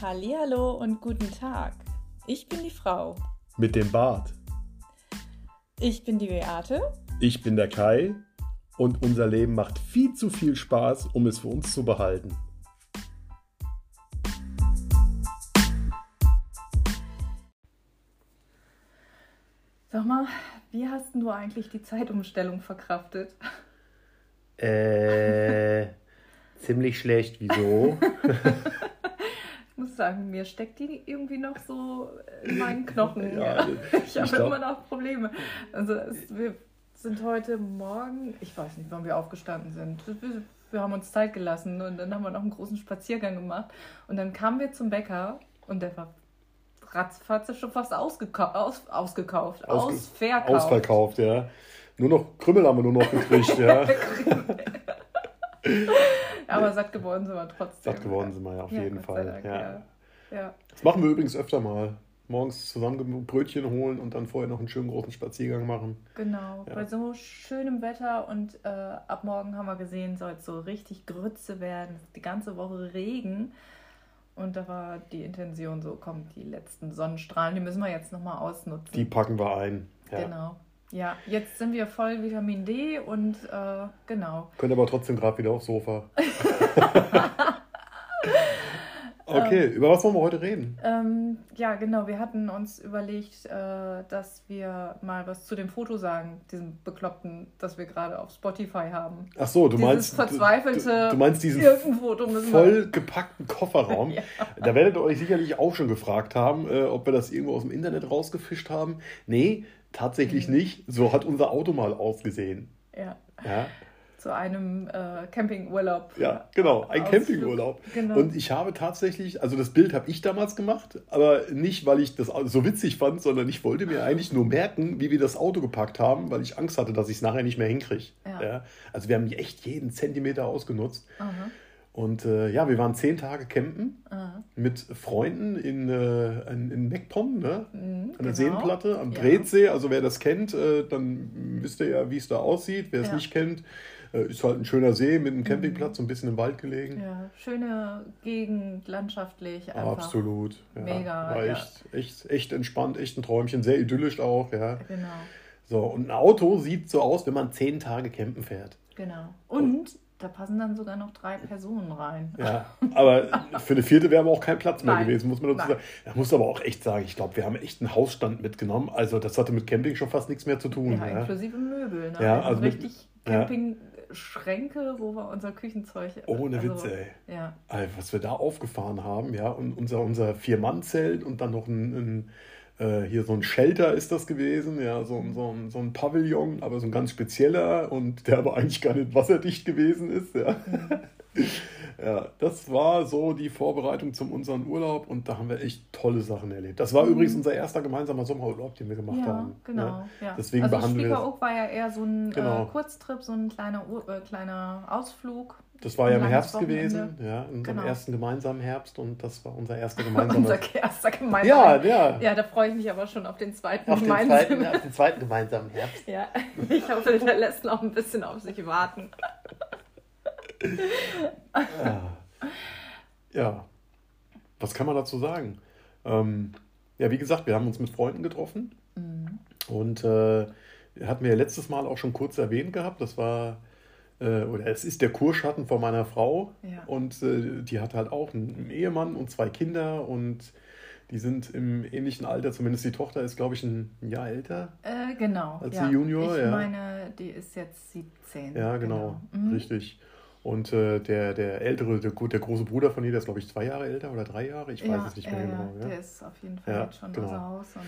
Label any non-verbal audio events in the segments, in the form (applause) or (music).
Hallihallo und guten Tag. Ich bin die Frau. Mit dem Bart. Ich bin die Beate. Ich bin der Kai. Und unser Leben macht viel zu viel Spaß, um es für uns zu behalten. Sag mal, wie hast denn du eigentlich die Zeitumstellung verkraftet? Äh, (laughs) ziemlich schlecht. Wieso? (laughs) sagen, mir steckt die irgendwie noch so in meinen Knochen. Ja, Ja, (laughs) ich habe glaub- immer noch Probleme. Also es, wir sind heute Morgen, ich weiß nicht, wann wir aufgestanden sind. Wir, wir haben uns Zeit gelassen und dann haben wir noch einen großen Spaziergang gemacht. Und dann kamen wir zum Bäcker und der war ratzfatz schon fast ausgekau aus, ausgekauft, Ausge- ausverkauft. Ausverkauft, ja. Nur noch Krümmel haben wir nur noch gekriegt, ja. (laughs) (laughs) Aber satt geworden sind wir trotzdem. Satt geworden sind wir ja auf Ja, jeden Fall. Dank, ja. ja. Das machen wir übrigens öfter mal. Morgens zusammen Brötchen holen und dann vorher noch einen schönen großen Spaziergang machen. Genau, bei so schönem Wetter und äh, ab morgen haben wir gesehen, soll es so richtig Grütze werden. Die ganze Woche Regen. Und da war die Intention so, komm, die letzten Sonnenstrahlen, die müssen wir jetzt nochmal ausnutzen. Die packen wir ein. Genau. Ja, jetzt sind wir voll Vitamin D und äh, genau. Könnt aber trotzdem gerade wieder aufs Sofa. (laughs) okay, über was wollen wir heute reden? Ähm, ja, genau, wir hatten uns überlegt, äh, dass wir mal was zu dem Foto sagen, diesem Bekloppten, das wir gerade auf Spotify haben. Ach so, du Dieses meinst. verzweifelte Du, du meinst diesen voll gepackten Kofferraum. (laughs) Ja. Da werdet ihr euch sicherlich auch schon gefragt haben, äh, ob wir das irgendwo aus dem Internet rausgefischt haben. Nee, tatsächlich Mhm. nicht. So hat unser Auto mal ausgesehen. Ja, Ja, zu einem äh, Campingurlaub. ja genau, ein Ausflug. Campingurlaub. Genau. Und ich habe tatsächlich, also das Bild habe ich damals gemacht, aber nicht, weil ich das so witzig fand, sondern ich wollte mir eigentlich nur merken, wie wir das Auto gepackt haben, weil ich Angst hatte, dass ich es nachher nicht mehr hinkriege. Ja. Also wir haben echt jeden Zentimeter ausgenutzt. Aha, Und äh, ja, wir waren zehn Tage campen aha. mit Freunden in, äh, in, in Meckpomm, ne? Mhm, An der genau. Seenplatte, am Ja. Bretsee. Also wer das kennt, äh, dann wisst ihr ja, wie es da aussieht. Wer es Ja. Mhm. nicht kennt, äh, ist halt ein schöner See mit einem Campingplatz, so ein bisschen im Wald gelegen. Ja, schöne Gegend, landschaftlich, einfach. Absolut. Ja. Mega, War ja. echt, echt, echt entspannt, echt ein Träumchen, sehr idyllisch auch, ja. Genau, So, und ein Auto sieht so aus, wenn man zehn Tage campen fährt. genau. Und da passen dann sogar noch drei Personen rein. Ja, aber für eine vierte wäre aber auch kein Platz mehr Nein. gewesen, muss man dazu sagen. Da muss aber auch echt sagen, ich glaube, wir haben echt einen Hausstand mitgenommen. Also das hatte mit Camping schon fast nichts mehr zu tun. Ja, Ja, inklusive Möbel. Ne? Ja, also also mit- richtig ja. Campingschränke, wo wir unser Küchenzeug. Ohne also, Witz, ey. Ja, Also, was wir da aufgefahren haben, ja, und unser, unser Vier-Mann-Zelt und dann noch ein, ein äh, hier so ein Shelter ist das gewesen, ja, so, ein- so, so ein Pavillon, aber so ein ganz spezieller und der aber eigentlich gar nicht wasserdicht gewesen ist, ja. (laughs) Ja, das war so die Vorbereitung zum unseren Urlaub und da haben wir echt tolle Sachen erlebt. Das war übrigens unser erster gemeinsamer Sommerurlaub, den wir gemacht ja haben. genau. Ja. Ja. Deswegen also behandeln wir war ja eher so ein Genau. äh, Kurztrip, so ein kleiner, äh, kleiner Ausflug. Das war ja im Herbst gewesen, ja, in unserem Genau. ersten gemeinsamen Herbst und das war unser erster (laughs) Unser gemeinsamer. erster gemeinsamer. ja, ja. Ja, da freue ich mich aber schon auf den zweiten Auf den, gemeinsamen. zweiten, auf den zweiten gemeinsamen Herbst. Ja, (laughs) ich hoffe, der lässt noch ein bisschen auf sich warten. Ja, was kann man dazu sagen? Ähm, ja, wie gesagt, wir haben uns mit Freunden getroffen Mhm. und äh, hatten wir ja letztes Mal auch schon kurz erwähnt gehabt. Das war, äh, oder es ist der Kurschatten von meiner Frau Ja. und äh, die hat halt auch einen, Ehemann und zwei Kinder und die sind im ähnlichen Alter, zumindest die Tochter ist, glaube ich, ein Jahr älter. Äh, genau. Als ja. die Junior, ich ja. meine, die ist jetzt 17. Ja, genau, Mhm. richtig. Und äh, der, der ältere, der, der große Bruder von ihr, der ist, glaube ich, zwei Jahre älter oder drei Jahre, ich weiß ja, es nicht mehr ja, genau. Ja. Der ist auf jeden Fall jetzt schon genau. außer Haus.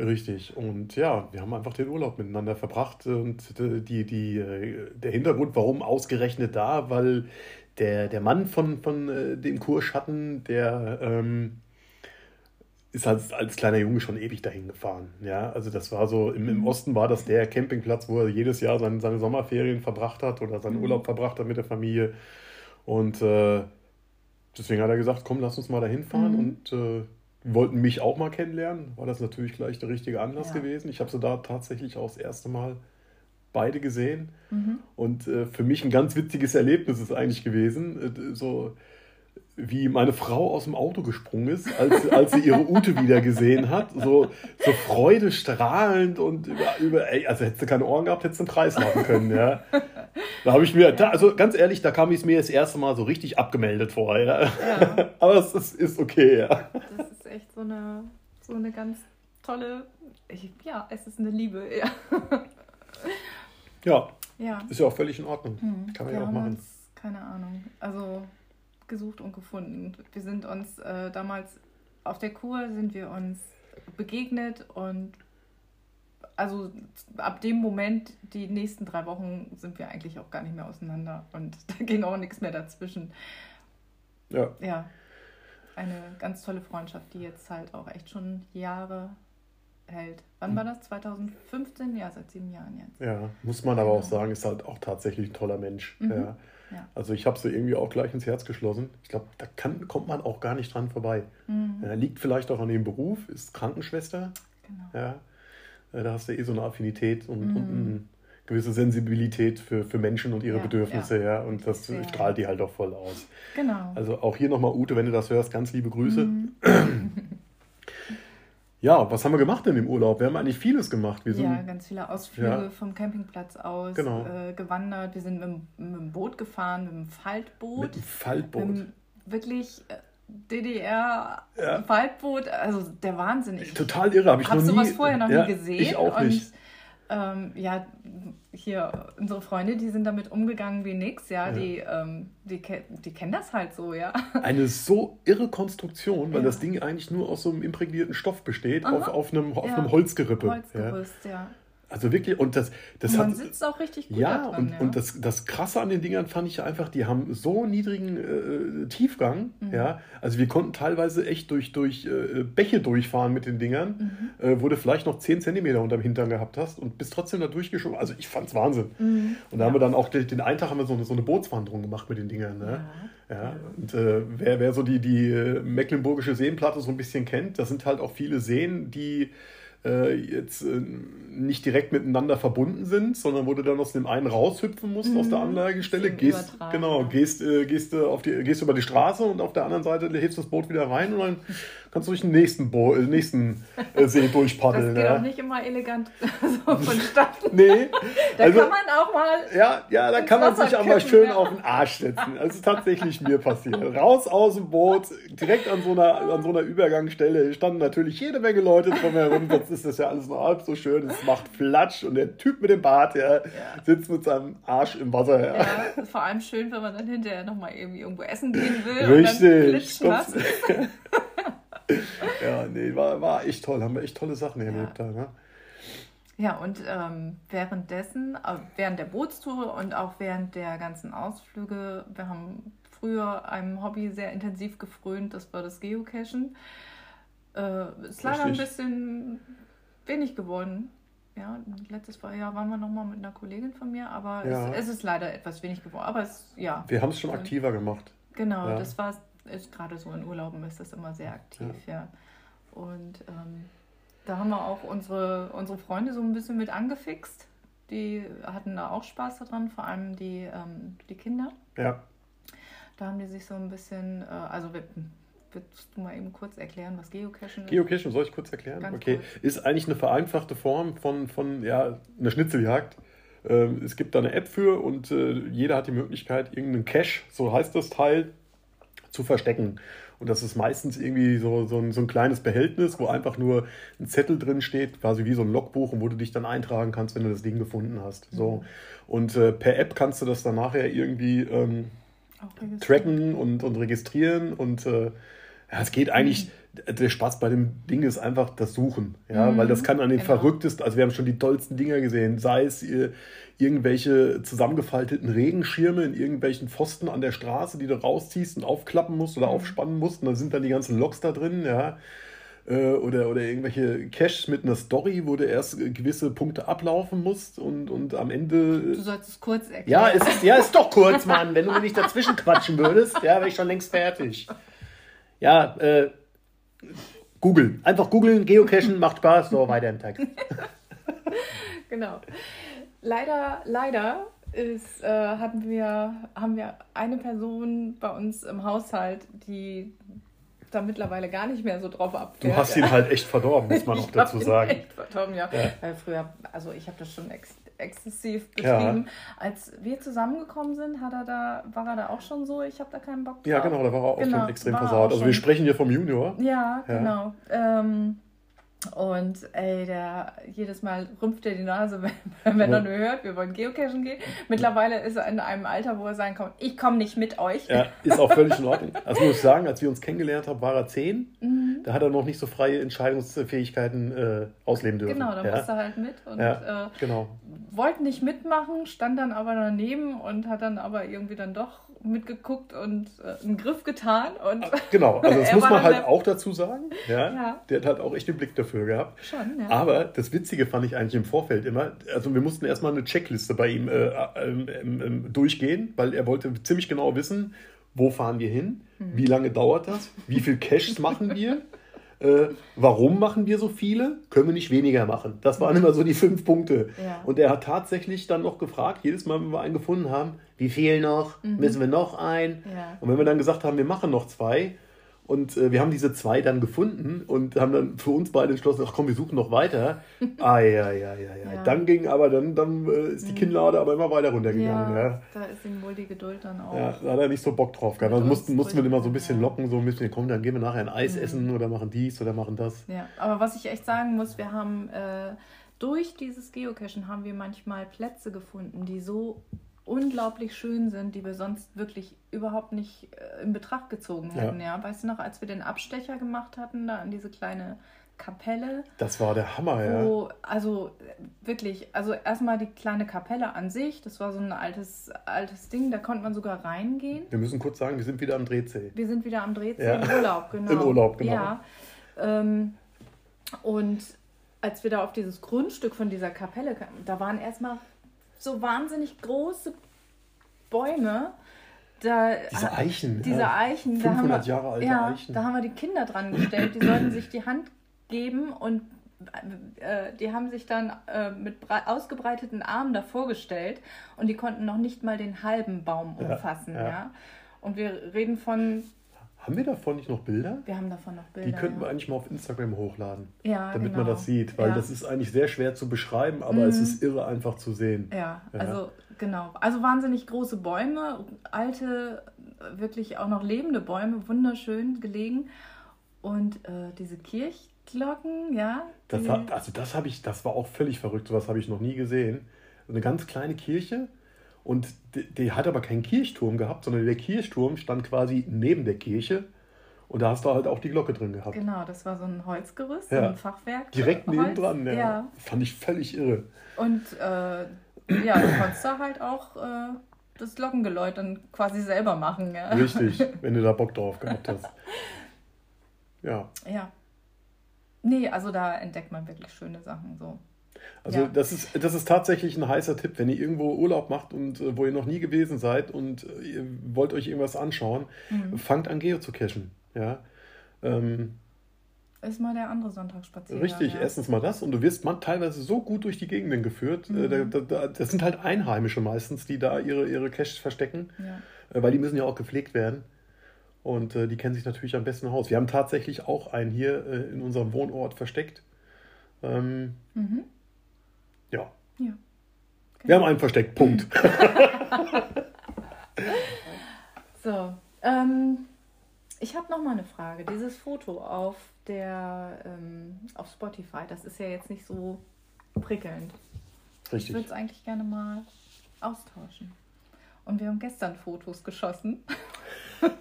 Richtig. Und ja, wir haben einfach den Urlaub miteinander verbracht. Und äh, die, die, äh, der Hintergrund, warum ausgerechnet da, weil der, der Mann von, von äh, dem Kurschatten, der ähm, ist als, als kleiner Junge schon ewig dahin gefahren. Ja, also das war so, im, im Osten war das der Campingplatz, wo er jedes Jahr seine, seine Sommerferien verbracht hat oder seinen Mhm. Urlaub verbracht hat mit der Familie. Und äh, deswegen hat er gesagt, komm, lass uns mal dahin fahren Mhm. und äh, wollten mich auch mal kennenlernen. War das natürlich gleich der richtige Anlass Ja. gewesen. Ich habe sie da tatsächlich auch das erste Mal beide gesehen. Mhm. Und äh, für mich ein ganz witziges Erlebnis ist eigentlich gewesen. Äh, so, wie meine Frau aus dem Auto gesprungen ist, als, (laughs) als sie ihre Ute wieder gesehen hat. So, so freudestrahlend und über, über ey, also hättest du keine Ohren gehabt, hättest du einen Preis machen können, ja. (laughs) Da habe ich mir, da, also ganz ehrlich, da kam ich es mir das erste Mal so richtig abgemeldet vor, ja. ja. (laughs) Aber es, es, ist okay, ja. Das so eine, so eine ganz tolle, ich, ja, es ist eine Liebe, ja. Ja. ja. Ist ja auch völlig in Ordnung. Hm. Kann man ja auch machen. Uns, keine Ahnung. Also gesucht und gefunden. Wir sind uns äh, damals auf der Kur sind wir uns begegnet und also ab dem Moment, die nächsten drei Wochen, sind wir eigentlich auch gar nicht mehr auseinander und (laughs) da ging auch nichts mehr dazwischen. Ja. Ja. Eine ganz tolle Freundschaft, die jetzt halt auch echt schon Jahre hält. Wann war das? 2015? Ja, seit sieben Jahren jetzt. Ja, muss man aber auch sagen, ist halt auch tatsächlich ein toller Mensch. Mhm. Ja. Ja. Also ich habe sie irgendwie auch gleich ins Herz geschlossen. Ich glaube, da kann, kommt man auch gar nicht dran vorbei. Mhm. Ja, liegt vielleicht auch an dem Beruf, ist Krankenschwester. Genau. Ja, äh, da hast du eh so eine Affinität und, mhm. und eine gewisse Sensibilität für, für Menschen und ihre ja, Bedürfnisse. Ja. Und das Sehr. strahlt die halt auch voll aus. Genau. Also auch hier nochmal, Ute, wenn du das hörst, ganz liebe Grüße. Mhm. (clears throat) Ja, was haben wir gemacht in dem Urlaub? Wir haben eigentlich vieles gemacht. Wir sind, ja, ganz viele Ausflüge ja. vom Campingplatz aus genau. äh, gewandert. Wir sind mit, mit, dem Boot gefahren, mit dem Faltboot. Mit dem Faltboot. Mit dem wirklich äh, DDR-Faltboot. Ja. Also der Wahnsinn. Ich Total irre, habe ich noch nie. sowas vorher noch ja, nie gesehen. Ich auch nicht. Ähm, ja, hier unsere Freunde, die sind damit umgegangen wie nix, ja, ja. Die, ähm, die, die kennen das halt so, ja. (laughs) Eine so irre Konstruktion, weil ja. das Ding eigentlich nur aus so einem imprägnierten Stoff besteht, auf, auf einem, auf ja. einem Holzgerippe. Holzgerüst, ja. Also wirklich, und das, das und man hat, sitzt auch richtig gut ja, dran, und, ja. und das, das Krasse an den Dingern fand ich einfach, die haben so niedrigen äh, Tiefgang, mhm. ja, also wir konnten teilweise echt durch, durch äh, Bäche durchfahren mit den Dingern, mhm. äh, wo du vielleicht noch 10 Zentimeter unterm Hintern gehabt hast und bist trotzdem da durchgeschoben, also ich fand's Wahnsinn. Mhm. Und da ja. haben wir dann auch den, den einen Tag haben wir so eine, so eine Bootswanderung gemacht mit den Dingern, ne? Ja. ja. Und äh, wer, wer so die, die äh, Mecklenburgische Seenplatte so ein bisschen kennt, das sind halt auch viele Seen, die äh, jetzt äh, nicht direkt miteinander verbunden sind, sondern wo du dann aus dem einen raushüpfen musst mhm. aus der. Anlagestelle, gehst, genau, gehst, äh, gehst, äh, auf die, gehst über die Straße und auf der anderen Seite hebst das Boot wieder rein und dann (laughs) kannst du durch den nächsten, Bo äh, nächsten äh, See (laughs) durchpaddeln. Das geht ja. auch nicht immer elegant (laughs) so vonstatten. nee. da also, kann man auch mal. Ja, ja da kann man sich auch mal schön ja. auf den Arsch setzen. Also tatsächlich mir passiert. Raus aus dem Boot, direkt an so einer, an so einer Übergangsstelle standen natürlich jede Menge Leute drumherum. Jetzt ist das ja alles nur halb so schön. Es macht Flatsch und der Typ mit dem Bart, der ja. sitzt mit seinem Arsch im Wasser. Ja. ja, vor allem schön, wenn man dann hinterher nochmal irgendwie irgendwo essen gehen will. Richtig. Und dann (laughs) (laughs) ja, nee, war, war echt toll. Haben wir echt tolle Sachen erlebt ja. da. Ne? Ja, und ähm, währenddessen, äh, während der Bootstour und auch während der ganzen Ausflüge, wir haben früher einem Hobby sehr intensiv gefrönt, das war das Geocachen. Äh, ist leider ein bisschen wenig geworden. Ja, letztes Jahr waren wir nochmal mit einer Kollegin von mir, aber ja. es, es, ist leider etwas wenig geworden. Aber es, ja. Wir haben es schon aktiver gemacht. Genau, ja. das war ist gerade so in Urlauben ist das immer sehr aktiv, ja. ja. Und ähm, da haben wir auch unsere, unsere Freunde so ein bisschen mit angefixt. Die hatten da auch Spaß daran, vor allem die, ähm, die Kinder. Ja. Da haben die sich so ein bisschen, äh, also Willst du mal eben kurz erklären, was Geocachen ist? Geocachen, soll ich kurz erklären? Ganz okay. Kurz. Ist eigentlich eine vereinfachte Form von, von ja, einer Schnitzeljagd. Ähm, es gibt da eine App für und äh, jeder hat die Möglichkeit, irgendeinen Cache, so heißt das Teil, zu verstecken. Und das ist meistens irgendwie so, so, ein, so ein kleines Behältnis, wo einfach nur ein Zettel drin steht, quasi wie so ein Logbuch, und wo du dich dann eintragen kannst, wenn du das Ding gefunden hast. So. Und äh, per App kannst du das dann nachher irgendwie ähm, tracken und, und registrieren. Und äh, ja, es geht eigentlich. Mhm der Spaß bei dem Ding ist einfach das Suchen, ja, mhm, weil das kann an den genau. verrücktesten, also wir haben schon die tollsten Dinger gesehen, sei es irgendwelche zusammengefalteten Regenschirme in irgendwelchen Pfosten an der Straße, die du rausziehst und aufklappen musst oder mhm. aufspannen musst. Und da sind dann die ganzen Loks da drin, ja. Äh, oder, oder irgendwelche Caches mit einer Story, wo du erst gewisse Punkte ablaufen musst und, und am Ende. Du sollst es kurz erklären. Ja, es ist, ja, ist doch kurz, Mann. Wenn du mir nicht dazwischen quatschen würdest, ja, wäre ich schon längst fertig. Ja, äh, Google. Einfach googeln, geocachen, macht Spaß, so weiter im Text. (laughs) genau leider, leider ist, äh, hatten wir, haben wir eine Person bei uns im Haushalt, die da mittlerweile gar nicht mehr so drauf abfährt. Du hast ihn halt echt verdorben, muss man (laughs) auch dazu sagen. Echt verdorben, ja. ja. Weil früher, also ich habe das schon ex exzessiv betrieben. Ja. Als wir zusammengekommen sind, hat er da, war er da auch schon so, ich habe da keinen Bock drauf. Ja, genau, da war er auch genau, schon extrem versaut. Also wir sprechen hier vom Junior. Ja, ja. genau. Ähm, und ey, der jedes Mal rümpft er die Nase, (laughs) wenn, wenn er nur hört, wir wollen geocachen gehen. Mittlerweile ist er in einem Alter, wo er sagen kann, ich komme nicht mit euch. Ja, ist auch völlig in Ordnung. (laughs) Also muss ich sagen, als wir uns kennengelernt haben, war er zehn. Mhm. Da hat er noch nicht so freie Entscheidungsfähigkeiten äh, ausleben dürfen. Genau, da ja. musste er halt mit und ja, äh, genau. Wollte nicht mitmachen, stand dann aber daneben und hat dann aber irgendwie dann doch mitgeguckt und äh, einen Griff getan. Und ah, genau, also (laughs) das muss man halt auch dazu sagen. Ja, ja, Der hat halt auch echt den Blick dafür gehabt. Schon, ja. Aber das Witzige fand ich eigentlich im Vorfeld immer, also wir mussten erstmal eine Checkliste bei ihm äh, äh, durchgehen, weil er wollte ziemlich genau wissen, wo fahren wir hin, mhm. wie lange dauert das, wie viel Caches machen wir. Äh, warum machen wir so viele? Können wir nicht weniger machen? Das waren immer so die fünf Punkte. Ja. Und er hat tatsächlich dann noch gefragt, jedes Mal, wenn wir einen gefunden haben, wie viel noch? Mhm. Müssen wir noch ein? Ja. Und wenn wir dann gesagt haben, wir machen noch zwei, und äh, wir haben diese zwei dann gefunden und haben dann für uns beide entschlossen, ach komm, wir suchen noch weiter. ah, ja, ja, ja, ja. Dann ging aber, dann, dann äh, ist die mhm. Kinnlade aber immer weiter runtergegangen. Ja, ja. Da ist ihm wohl die Geduld dann auch. Ja, da hat er nicht so Bock drauf gehabt. Also mussten, mussten wir immer so ein bisschen ja. locken, so ein bisschen, komm, dann gehen wir nachher ein Eis mhm. essen oder machen dies oder machen das. Ja, aber was ich echt sagen muss, wir haben äh, durch dieses Geocachen haben wir manchmal Plätze gefunden, die so unglaublich schön sind, die wir sonst wirklich überhaupt nicht äh, in Betracht gezogen hätten. Ja. ja. Weißt du noch, als wir den Abstecher gemacht hatten, da an diese kleine Kapelle. Das war der Hammer, wo, ja. Also wirklich, also erstmal die kleine Kapelle an sich, das war so ein altes, altes Ding, da konnte man sogar reingehen. Wir müssen kurz sagen, wir sind wieder am Drehzeh. Wir sind wieder am Drehzeh ja. im Urlaub, (laughs) genau. Im Urlaub, genau. Ja. Ähm, und als wir da auf dieses Grundstück von dieser Kapelle kamen, da waren erstmal so wahnsinnig große Bäume. Da, diese Eichen. Diese ja. Eichen. 500 wir, Jahre alte ja, Eichen. Da haben wir die Kinder dran gestellt. Die sollten sich die Hand geben und äh, die haben sich dann äh, mit ausgebreiteten Armen davor gestellt und die konnten noch nicht mal den halben Baum umfassen. Ja, ja. Und wir reden von haben wir davon nicht noch Bilder? Wir haben davon noch Bilder. Die könnten wir eigentlich mal auf Instagram hochladen. Ja, damit genau. man das sieht. Weil ja. das ist eigentlich sehr schwer zu beschreiben, aber mhm. es ist irre einfach zu sehen. Ja, ja, also genau. Also wahnsinnig große Bäume, alte, wirklich auch noch lebende Bäume, wunderschön gelegen. Und äh, diese Kirchglocken, ja. Das hat, also das habe ich, das war auch völlig verrückt, sowas habe ich noch nie gesehen. Eine ganz kleine Kirche und die, die, hat aber keinen Kirchturm gehabt, sondern der Kirchturm stand quasi neben der Kirche. Und da hast du halt auch die Glocke drin gehabt. Genau, das war so ein Holzgerüst, ja. so ein Fachwerk. Direkt nebendran, ja. ja. Fand ich völlig irre. Und äh, ja, du konntest da halt auch äh, das Glockengeläut dann quasi selber machen. Ja. Richtig, (laughs) wenn du da Bock drauf gehabt hast. Ja. Ja. Nee, also da entdeckt man wirklich schöne Sachen so. Also ja. das, ist, das ist tatsächlich ein heißer Tipp, wenn ihr irgendwo Urlaub macht und äh, wo ihr noch nie gewesen seid und äh, ihr wollt euch irgendwas anschauen, mhm. fangt an Geo zu cachen. Ja. Ähm, ist mal der andere Sonntagsspaziergang. Richtig, ja. erstens mal das und du wirst man teilweise so gut durch die Gegenden geführt. Äh, mhm. Da, da, das sind halt Einheimische meistens, die da ihre, ihre Caches verstecken, ja. weil die müssen ja auch gepflegt werden. Und äh, die kennen sich natürlich am besten aus. Wir haben tatsächlich auch einen hier äh, in unserem Wohnort versteckt. Ähm, mhm. Ja. ja. Okay. Wir haben einen versteckt, Punkt. (laughs) so, ähm, ich habe noch mal eine Frage. Dieses Foto auf der ähm, auf Spotify, das ist ja jetzt nicht so prickelnd. Richtig. Ich würde es eigentlich gerne mal austauschen. Und wir haben gestern Fotos geschossen. (laughs)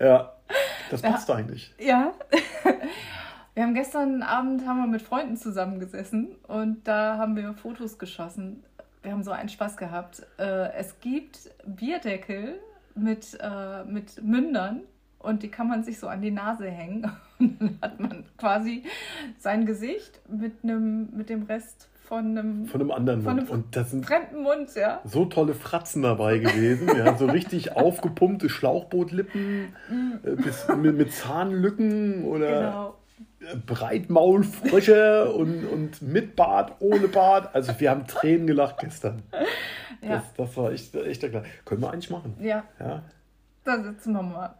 ja, (laughs) das passt ja, eigentlich. Ja. Wir haben gestern Abend haben wir mit Freunden zusammengesessen und da haben wir Fotos geschossen. Wir haben so einen Spaß gehabt. Äh, es gibt Bierdeckel mit, äh, mit Mündern und die kann man sich so an die Nase hängen. (laughs) Und dann hat man quasi sein Gesicht mit, einem, mit dem Rest von einem, von einem anderen von Mund. und das sind fremden Mund, ja. So tolle Fratzen dabei gewesen, ja, so richtig aufgepumpte Schlauchbootlippen mm. äh, bis, mit, mit, Zahnlücken oder genau Breitmaulfrösche und, und mit Bart, ohne Bart. Also wir haben Tränen gelacht gestern. Ja. Das, das war echt, echt der Klar. Können wir eigentlich machen. Ja, Ja. da sitzen wir mal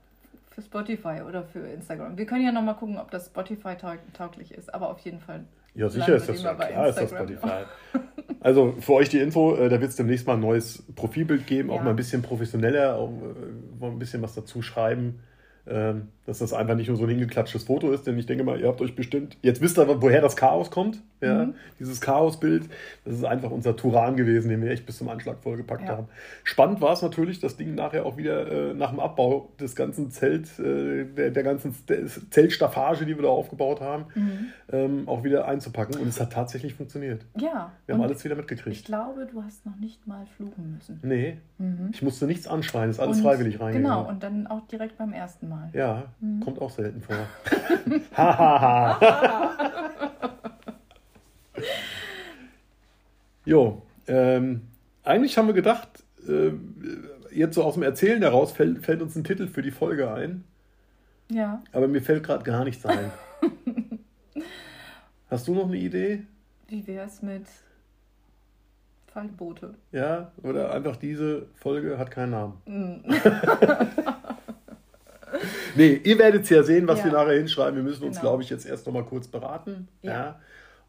für Spotify oder für Instagram. Wir können ja noch mal gucken, ob das Spotify taug tauglich ist, aber auf jeden Fall. Ja, sicher ist das ja. Klar ist das. Spotify. Also für euch die Info, äh, da wird es demnächst mal ein neues Profilbild geben, auch Ja. mal ein bisschen professioneller, auch äh, mal ein bisschen was dazu schreiben. Ähm, Dass das einfach nicht nur so ein hingeklatschtes Foto ist, denn ich denke mal, ihr habt euch bestimmt, jetzt wisst ihr, woher das Chaos kommt, ja, Mhm. dieses Chaosbild, das ist einfach unser Turan gewesen, den wir echt bis zum Anschlag vollgepackt Ja. haben. Spannend war es natürlich, das Ding nachher auch wieder äh, nach dem Abbau des ganzen Zelt, äh, der, der ganzen Zeltstaffage, die wir da aufgebaut haben, Mhm. ähm, auch wieder einzupacken und es hat tatsächlich funktioniert. Ja, Wir haben alles wieder ich mitgekriegt. glaube, du hast noch nicht mal fluchen müssen. Nee, ich musste nichts anschreien, ist alles Und- freiwillig reingegangen. Genau, und dann auch direkt beim ersten Mal. Ja, kommt auch selten vor. (laughs) Hahaha. (laughs) (laughs) jo, ähm, eigentlich haben wir gedacht, äh, jetzt so aus dem Erzählen heraus fällt, fällt uns ein Titel für die Folge ein, Ja, aber mir fällt gerade gar nichts ein. (laughs) Hast du noch eine Idee? wie wär's mit Faltboote? Ja, oder einfach diese Folge hat keinen Namen. Mhm. (laughs) nee, ihr werdet ja sehen, was Ja. wir nachher hinschreiben. Wir müssen uns, Genau. glaube ich, jetzt erst noch mal kurz beraten. Ja. Ja.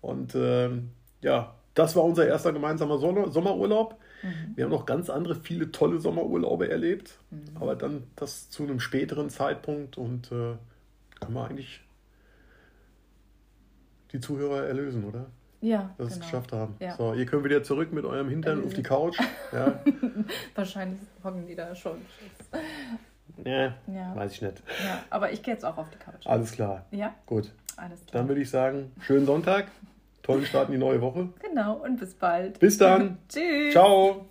Und ähm, ja, das war unser erster gemeinsamer Sommerurlaub. Mhm. Wir haben noch ganz andere, viele tolle Sommerurlaube erlebt. Aber dann das zu einem späteren Zeitpunkt und äh, können wir eigentlich die Zuhörer erlösen, oder? Ja, Dass wir es genau. geschafft haben. Ja. So, ihr könnt wieder zurück mit eurem Hintern auf die Couch. Ja. (laughs) Wahrscheinlich hocken die da schon. ja, Ja. weiß ich nicht. ja, aber ich gehe jetzt auch auf die Couch. Alles klar. Ja, Gut. alles klar. Dann würde ich sagen, schönen Sonntag, tollen Start in die neue Woche. Genau, und bis bald. Bis dann. (laughs) Tschüss. Ciao.